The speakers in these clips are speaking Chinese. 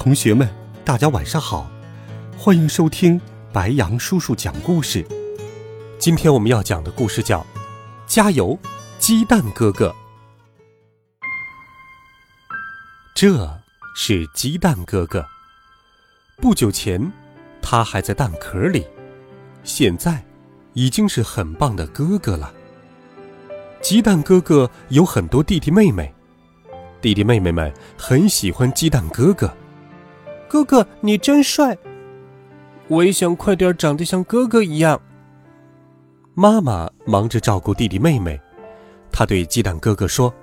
同学们，大家晚上好，欢迎收听白杨叔叔讲故事。今天我们要讲的故事叫《加油，鸡蛋哥哥》。这是鸡蛋哥哥。不久前，他还在蛋壳里，现在已经是很棒的哥哥了。鸡蛋哥哥有很多弟弟妹妹。弟弟妹妹们很喜欢鸡蛋哥哥，哥哥你真帅，我也想快点长得像哥哥一样。妈妈忙着照顾弟弟妹妹，她对鸡蛋哥哥说：“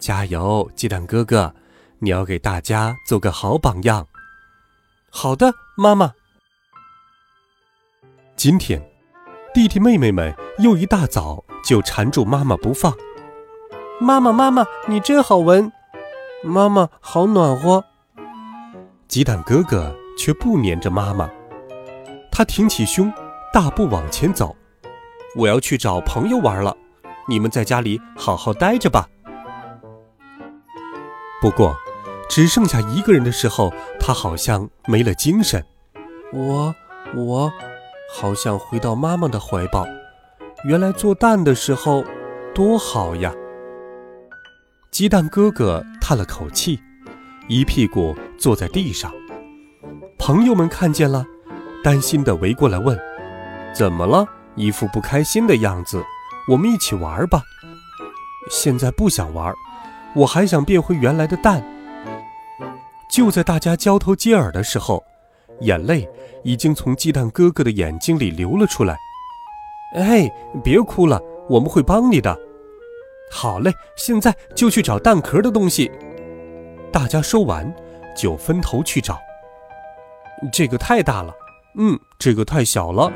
加油，鸡蛋哥哥，你要给大家做个好榜样。”好的，妈妈。今天，弟弟妹妹们又一大早就缠住妈妈不放。妈妈，妈妈，你真好闻，妈妈好暖和。鸡蛋哥哥却不粘着妈妈，他挺起胸，大步往前走。我要去找朋友玩了，你们在家里好好待着吧。不过，只剩下一个人的时候，他好像没了精神。我，我，好想回到妈妈的怀抱。原来做蛋的时候，多好呀！鸡蛋哥哥叹了口气，一屁股坐在地上。朋友们看见了，担心地围过来问：“怎么了？一副不开心的样子。我们一起玩吧。”现在不想玩，我还想变回原来的蛋。就在大家交头接耳的时候，眼泪已经从鸡蛋哥哥的眼睛里流了出来。哎，别哭了，我们会帮你的。好嘞，现在就去找蛋壳的东西。大家说完，就分头去找。这个太大了，嗯，这个太小了，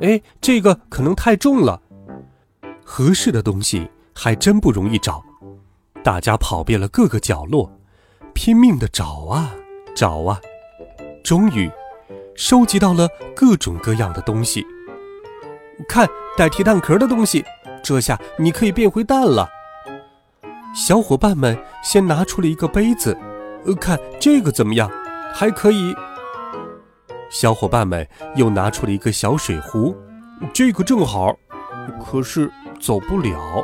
哎，这个可能太重了。合适的东西还真不容易找。大家跑遍了各个角落，拼命的找啊找啊，终于收集到了各种各样的东西。看，代替蛋壳的东西。这下你可以变回蛋了。小伙伴们先拿出了一个杯子，呃，看这个怎么样？还可以。小伙伴们又拿出了一个小水壶，这个正好，可是走不了。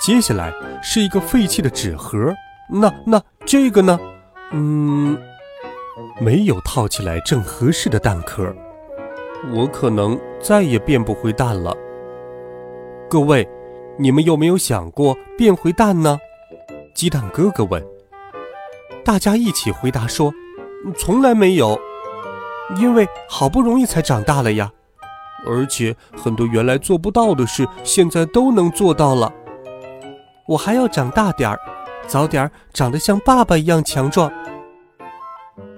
接下来是一个废弃的纸盒，那那这个呢？嗯，没有套起来正合适的蛋壳，我可能再也变不回蛋了。各位，你们有没有想过变回蛋呢？鸡蛋哥哥问。大家一起回答说：“从来没有，因为好不容易才长大了呀。而且很多原来做不到的事，现在都能做到了。我还要长大点儿，早点长得像爸爸一样强壮。”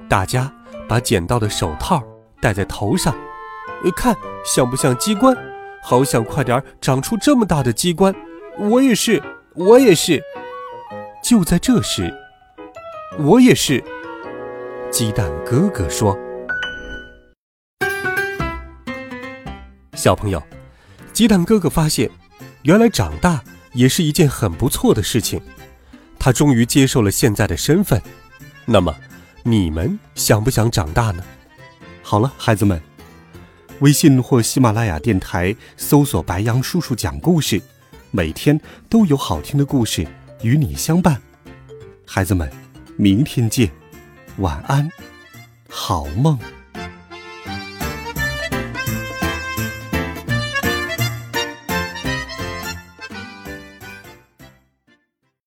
大家把捡到的手套戴在头上，看像不像机关？好想快点长出这么大的机关，我也是，我也是。就在这时，我也是。鸡蛋哥哥说：“小朋友，鸡蛋哥哥发现，原来长大也是一件很不错的事情。他终于接受了现在的身份。那么，你们想不想长大呢？好了，孩子们。”微信或喜马拉雅电台搜索“白羊叔叔讲故事”，每天都有好听的故事与你相伴。孩子们，明天见，晚安，好梦。